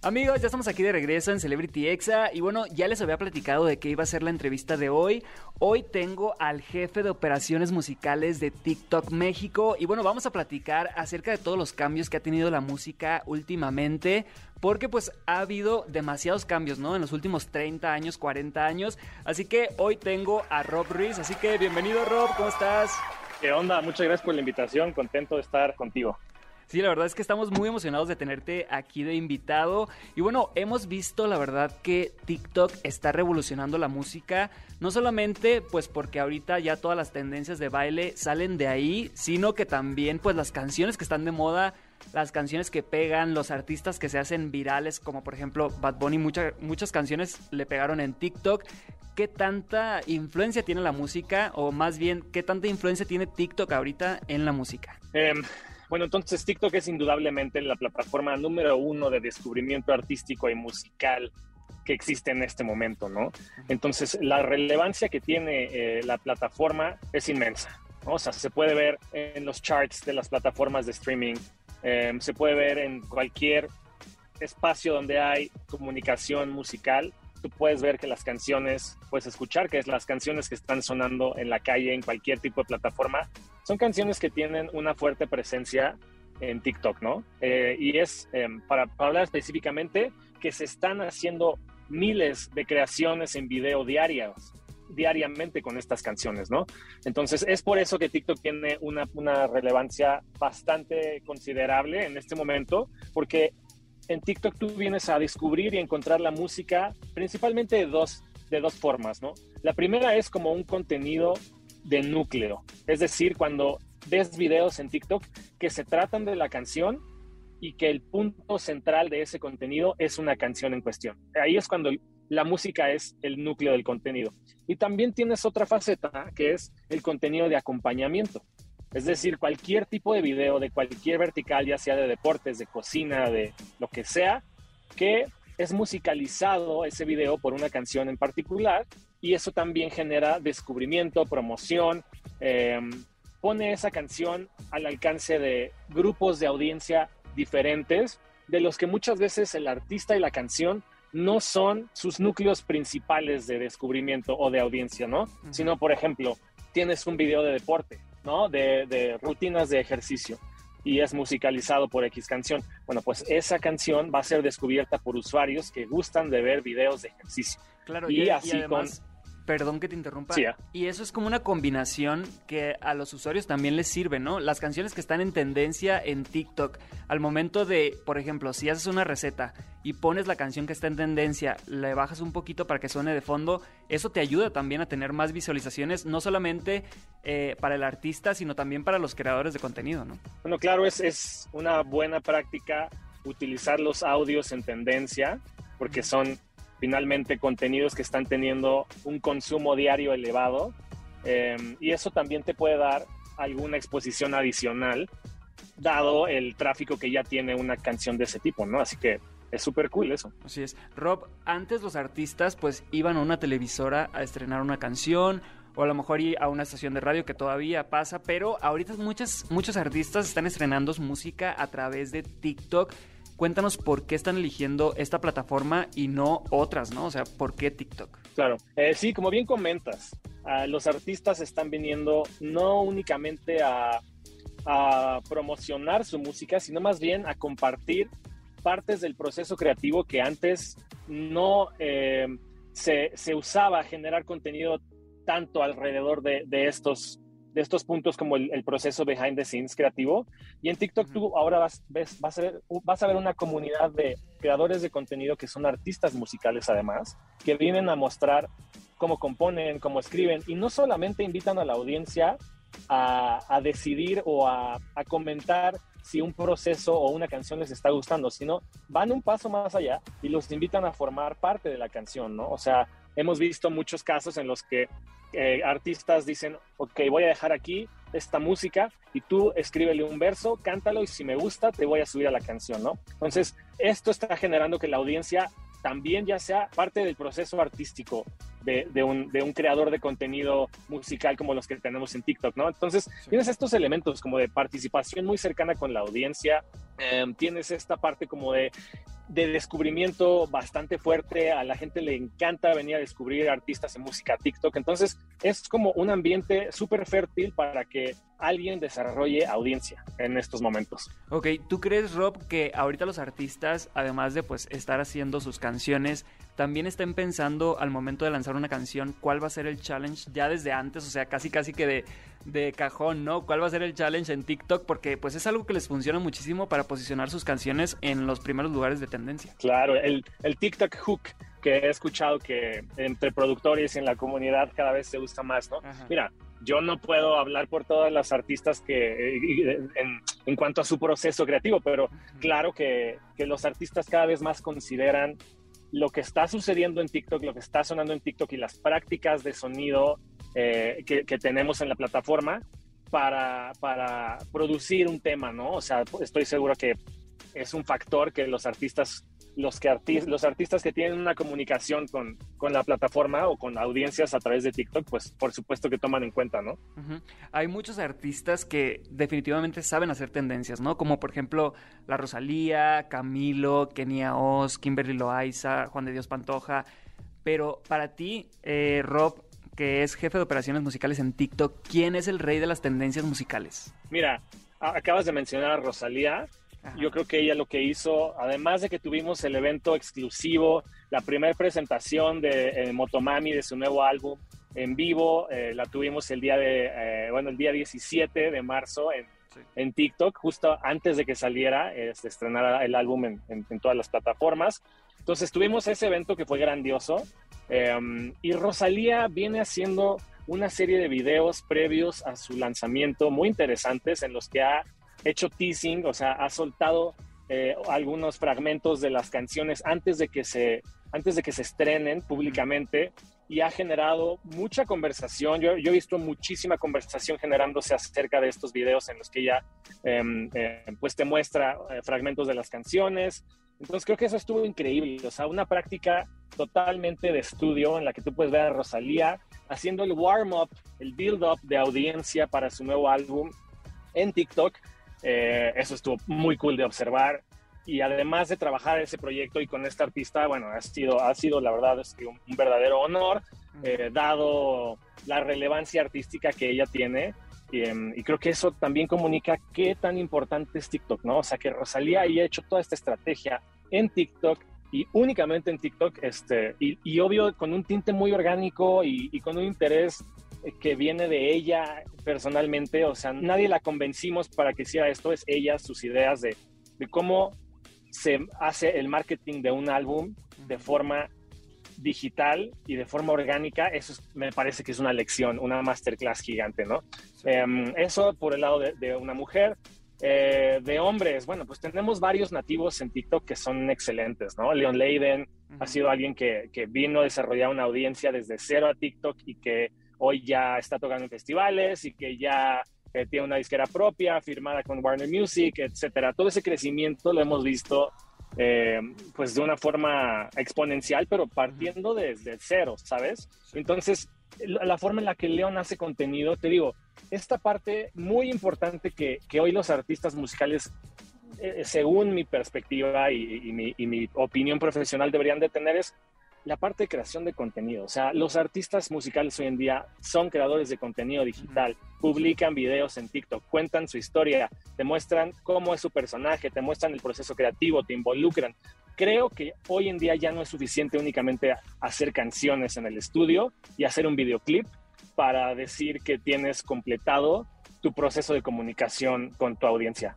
Amigos, ya estamos aquí de regreso en Celebrity Exa y bueno, ya les había platicado de qué iba a ser la entrevista de hoy. Hoy tengo al jefe de operaciones musicales de TikTok México y bueno, vamos a platicar acerca de todos los cambios que ha tenido la música últimamente, porque pues ha habido demasiados cambios, ¿no? En los últimos 30 años, 40 años. Así que hoy tengo a Rob Ruiz, así que bienvenido Rob, ¿cómo estás? ¿Qué onda? Muchas gracias por la invitación, contento de estar contigo. Sí, la verdad es que estamos muy emocionados de tenerte aquí de invitado. Y bueno, hemos visto la verdad que TikTok está revolucionando la música, no solamente pues porque ahorita ya todas las tendencias de baile salen de ahí, sino que también pues las canciones que están de moda las canciones que pegan, los artistas que se hacen virales, como por ejemplo Bad Bunny, muchas canciones le pegaron en TikTok. ¿Qué tanta influencia tiene la música? O más bien, ¿qué tanta influencia tiene TikTok ahorita en la música? Eh, bueno, entonces TikTok es indudablemente la plataforma número uno de descubrimiento artístico y musical que existe en este momento, ¿no? Entonces, la relevancia que tiene eh, la plataforma es inmensa. O sea, se puede ver en los charts de las plataformas de streaming, em, se puede ver en cualquier espacio donde hay comunicación musical. Tú puedes ver que las canciones, puedes escuchar que es las canciones que están sonando en la calle, en cualquier tipo de plataforma, son canciones que tienen una fuerte presencia en TikTok, ¿no? Eh, y es, em, para, hablar específicamente, que se están haciendo miles de creaciones en video diarias, diariamente con estas canciones, ¿no? Entonces, es por eso que TikTok tiene una, una relevancia bastante considerable en este momento, porque en TikTok tú vienes a descubrir y encontrar la música principalmente de dos, de dos formas, ¿no? La primera es como un contenido de núcleo. Es decir, cuando ves videos en TikTok que se tratan de la canción y que el punto central de ese contenido es una canción en cuestión. Ahí es cuando la música es el núcleo del contenido. Y también tienes otra faceta que es el contenido de acompañamiento. Es decir, cualquier tipo de video de cualquier vertical, ya sea de deportes, de cocina, de lo que sea, que es musicalizado ese video por una canción en particular y eso también genera descubrimiento, promoción, em, pone esa canción al alcance de grupos de audiencia diferentes, de los que muchas veces el artista y la canción no son sus núcleos principales de descubrimiento o de audiencia, ¿no? Sino, por ejemplo, tienes un video de deporte, ¿no? De, de rutinas de ejercicio y es musicalizado por X canción. Bueno, pues esa canción va a ser descubierta por usuarios que gustan de ver videos de ejercicio. Claro, y, así con Perdón que te interrumpa. Y eso es como una combinación que a los usuarios también les sirve, ¿no? Las canciones que están en tendencia en TikTok, al momento de, por ejemplo, si haces una receta y pones la canción que está en tendencia, le bajas un poquito para que suene de fondo, eso te ayuda también a tener más visualizaciones, no solamente eh, para el artista, sino también para los creadores de contenido, ¿no? Bueno, claro, es, es una buena práctica utilizar los audios en tendencia, porque son finalmente contenidos que están teniendo un consumo diario elevado em, y eso también te puede dar alguna exposición adicional dado el tráfico que ya tiene una canción de ese tipo, ¿no? Así que es súper cool eso. Así es. Rob, antes los artistas pues iban a una televisora a estrenar una canción o a lo mejor a una estación de radio que todavía pasa, pero ahorita muchas, muchos artistas están estrenando su música a través de TikTok Cuéntanos por qué están eligiendo esta plataforma y no otras, ¿no? O sea, ¿por qué TikTok? Claro, eh, sí, como bien comentas, los artistas están viniendo no únicamente a, promocionar su música, sino más bien a compartir partes del proceso creativo que antes no eh, se, se, usaba generar contenido tanto alrededor de, de estos de estos puntos como el, proceso behind the scenes creativo. Y en TikTok tú ahora vas, ves, vas, a ver, vas a ver una comunidad de creadores de contenido que son artistas musicales además, que vienen a mostrar cómo componen, cómo escriben y no solamente invitan a la audiencia a, a decidir o a, a comentar si un proceso o una canción les está gustando, sino van un paso más allá y los invitan a formar parte de la canción, ¿no? O sea, hemos visto muchos casos en los que eh, artistas dicen, ok, voy a dejar aquí esta música y tú escríbele un verso, cántalo y si me gusta te voy a subir a la canción, ¿no? Entonces, esto está generando que la audiencia también ya sea parte del proceso artístico de, un, de, un, creador de contenido musical como los que tenemos en TikTok, ¿no? Entonces, tienes estos elementos como de participación muy cercana con la audiencia, em, tienes esta parte como de de descubrimiento bastante fuerte. A la gente le encanta venir a descubrir artistas en música TikTok. Entonces es como un ambiente súper fértil para que alguien desarrolle audiencia en estos momentos. Ok, ¿tú crees, Rob, que ahorita los artistas, además de pues estar haciendo sus canciones, también estén pensando al momento de lanzar una canción cuál va a ser el challenge ya desde antes? O sea, casi casi que de de cajón, ¿no? ¿Cuál va a ser el challenge en TikTok? Porque pues es algo que les funciona muchísimo para posicionar sus canciones en los primeros lugares de tendencia. Claro, el, el TikTok hook que he escuchado que entre productores y en la comunidad cada vez se usa más, ¿no? Mira, yo no puedo hablar por todas las artistas que en, en cuanto a su proceso creativo, pero claro que, que los artistas cada vez más consideran lo que está sucediendo en TikTok, lo que está sonando en TikTok y las prácticas de sonido eh, que, tenemos en la plataforma para, para producir un tema, ¿no? O sea, estoy seguro que es un factor que los artistas los, que los artistas que tienen una comunicación con, con, la plataforma o con audiencias a través de TikTok, pues por supuesto que toman en cuenta, ¿no? Hay muchos artistas que definitivamente saben hacer tendencias, ¿no? Como por ejemplo la Rosalía, Camilo, Kenia Oz, Kimberly Loaiza, Juan de Dios Pantoja. Pero para ti, eh, Rob, que es jefe de operaciones musicales en TikTok, ¿quién es el rey de las tendencias musicales? Mira, acabas de mencionar a Rosalía. Yo creo que ella lo que hizo, además de que tuvimos el evento exclusivo, la primera presentación de eh, Motomami de su nuevo álbum en vivo, eh, la tuvimos el día de, eh, bueno, el día 17 de marzo en, en TikTok, justo antes de que saliera, se estrenara el álbum en, en, todas las plataformas. Entonces tuvimos ese evento que fue grandioso. Em, y Rosalía viene haciendo una serie de videos previos a su lanzamiento muy interesantes en los que ha hecho teasing, o sea, ha soltado eh, algunos fragmentos de las canciones antes de que se, antes de que se estrenen públicamente y ha generado mucha conversación. Yo, yo he visto muchísima conversación generándose acerca de estos videos en los que ella em, eh, pues te muestra eh, fragmentos de las canciones, entonces creo que eso estuvo increíble, o sea, una práctica totalmente de estudio en la que tú puedes ver a Rosalía haciendo el warm-up, el build-up de audiencia para su nuevo álbum en TikTok. Eh, eso estuvo muy cool de observar. Y además de trabajar ese proyecto y con esta artista, bueno, ha sido, ha sido la verdad, es un, verdadero honor, eh, dado la relevancia artística que ella tiene. Y, em, y, creo que eso también comunica qué tan importante es TikTok, ¿no? O sea, que Rosalía haya hecho toda esta estrategia en TikTok y únicamente en TikTok, este, y, y obvio con un tinte muy orgánico y, y, con un interés que viene de ella personalmente, o sea, nadie la convencimos para que hiciera esto, es ella, sus ideas de, de cómo se hace el marketing de un álbum de forma digital y de forma orgánica, eso me parece que es una lección, una masterclass gigante, ¿no? Em, eso por el lado de, una mujer. Eh, de hombres, bueno, pues tenemos varios nativos en TikTok que son excelentes, ¿no? Leon Leiden ha sido alguien que, que, vino a desarrollar una audiencia desde cero a TikTok y que hoy ya está tocando en festivales y que ya eh, tiene una disquera propia, firmada con Warner Music, etcétera. Todo ese crecimiento lo hemos visto eh, pues de una forma exponencial, pero partiendo desde cero, ¿sabes? Entonces, la forma en la que León hace contenido, te digo, esta parte muy importante que, que hoy los artistas musicales, eh, según mi perspectiva y, mi, y mi opinión profesional, deberían de tener es la parte de creación de contenido. O sea, los artistas musicales hoy en día son creadores de contenido digital, publican videos en TikTok, cuentan su historia, te muestran cómo es su personaje, te muestran el proceso creativo, te involucran. Creo que hoy en día ya no es suficiente únicamente hacer canciones en el estudio y hacer un videoclip para decir que tienes completado tu proceso de comunicación con tu audiencia.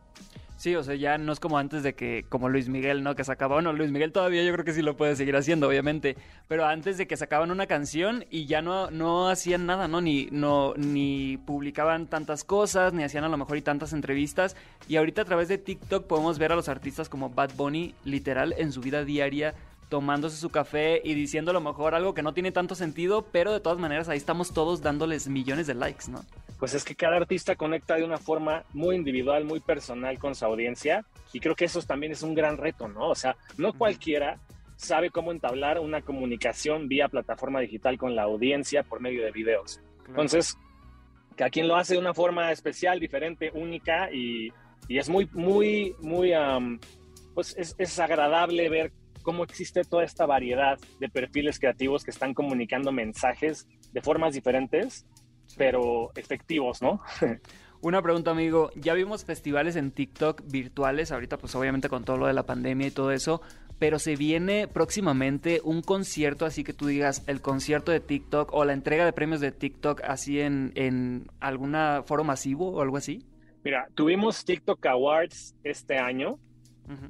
Sí, o sea, ya no es como antes de que, como Luis Miguel, ¿no? Que sacaba, bueno, Luis Miguel todavía yo creo que sí lo puede seguir haciendo, obviamente, pero antes de que sacaban una canción y ya no, no hacían nada, ¿no? Ni, no, ni publicaban tantas cosas, ni hacían a lo mejor y tantas entrevistas, y ahorita a través de TikTok podemos ver a los artistas como Bad Bunny, literal, en su vida diaria, tomándose su café y diciendo a lo mejor algo que no tiene tanto sentido, pero de todas maneras ahí estamos todos dándoles millones de likes, ¿no? Pues es que cada artista conecta de una forma muy individual, muy personal con su audiencia y creo que eso también es un gran reto, ¿no? O sea, no cualquiera sabe cómo entablar una comunicación vía plataforma digital con la audiencia por medio de videos. Entonces, cada quien lo hace de una forma especial, diferente, única y, es muy, muy, muy, pues es, es agradable ver cómo existe toda esta variedad de perfiles creativos que están comunicando mensajes de formas diferentes, pero efectivos, ¿no? Una pregunta, amigo. Ya vimos festivales en TikTok virtuales, ahorita pues obviamente con todo lo de la pandemia y todo eso, pero se viene próximamente un concierto, así que tú digas el concierto de TikTok o la entrega de premios de TikTok así en, en alguna foro masivo o algo así. Mira, tuvimos TikTok Awards este año,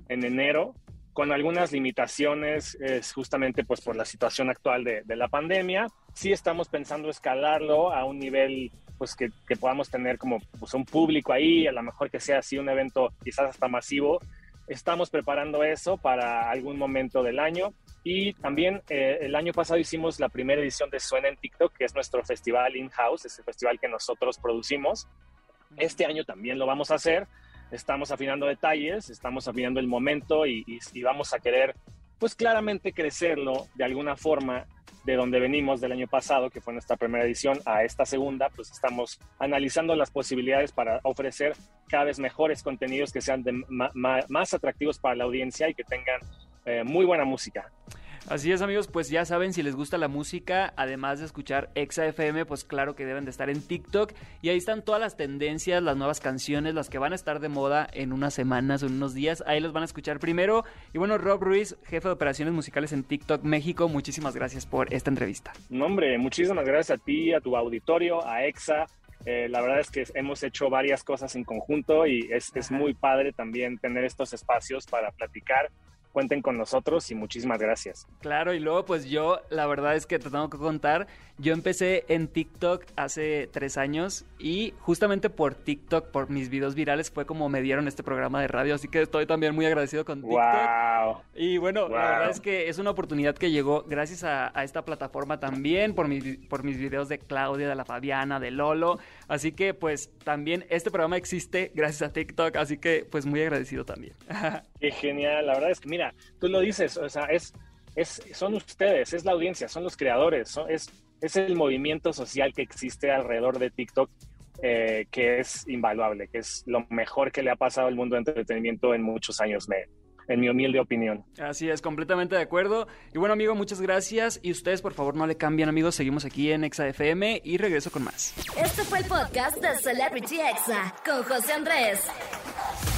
en enero, con algunas limitaciones, es justamente pues por la situación actual de, la pandemia. Sí estamos pensando escalarlo a un nivel pues que, que podamos tener como pues, un público ahí, a lo mejor que sea así un evento quizás hasta masivo. Estamos preparando eso para algún momento del año. Y también eh, el año pasado hicimos la primera edición de Suena en TikTok, que es nuestro festival in-house, es el festival que nosotros producimos. Este año también lo vamos a hacer estamos afinando detalles, estamos afinando el momento y, vamos a querer, pues claramente crecerlo de alguna forma de donde venimos del año pasado, que fue nuestra primera edición, a esta segunda, pues estamos analizando las posibilidades para ofrecer cada vez mejores contenidos que sean más atractivos para la audiencia y que tengan eh, muy buena música. Así es amigos, pues ya saben si les gusta la música, además de escuchar Exa FM, pues claro que deben de estar en TikTok y ahí están todas las tendencias, las nuevas canciones, las que van a estar de moda en unas semanas o en unos días, ahí los van a escuchar primero. Y bueno, Rob Ruiz, jefe de operaciones musicales en TikTok México, muchísimas gracias por esta entrevista. No hombre, muchísimas gracias a ti, a tu auditorio, a Exa. Eh, la verdad es que hemos hecho varias cosas en conjunto y es, es muy padre también tener estos espacios para platicar cuenten con nosotros y muchísimas gracias. Claro, y luego pues yo, la verdad es que te tengo que contar, yo empecé en TikTok hace tres años y justamente por TikTok, por mis videos virales, fue como me dieron este programa de radio, así que estoy también muy agradecido con TikTok. Wow. Y bueno, la verdad es que es una oportunidad que llegó gracias a, esta plataforma también, por, por mis videos de Claudia, de la Fabiana, de Lolo, así que pues también este programa existe gracias a TikTok, así que pues muy agradecido también. Qué genial, la verdad es que mira, tú lo dices, o sea, es, es, son ustedes, es la audiencia, son los creadores, es, es el movimiento social que existe alrededor de TikTok eh, que es invaluable, que es lo mejor que le ha pasado al mundo de entretenimiento en muchos años, me, en mi humilde opinión. Así es, completamente de acuerdo. Y bueno, amigo, muchas gracias. Y ustedes, por favor, no le cambien, amigos. Seguimos aquí en Exa FM y regreso con más. Este fue el podcast de Celebrity Exa con José Andrés.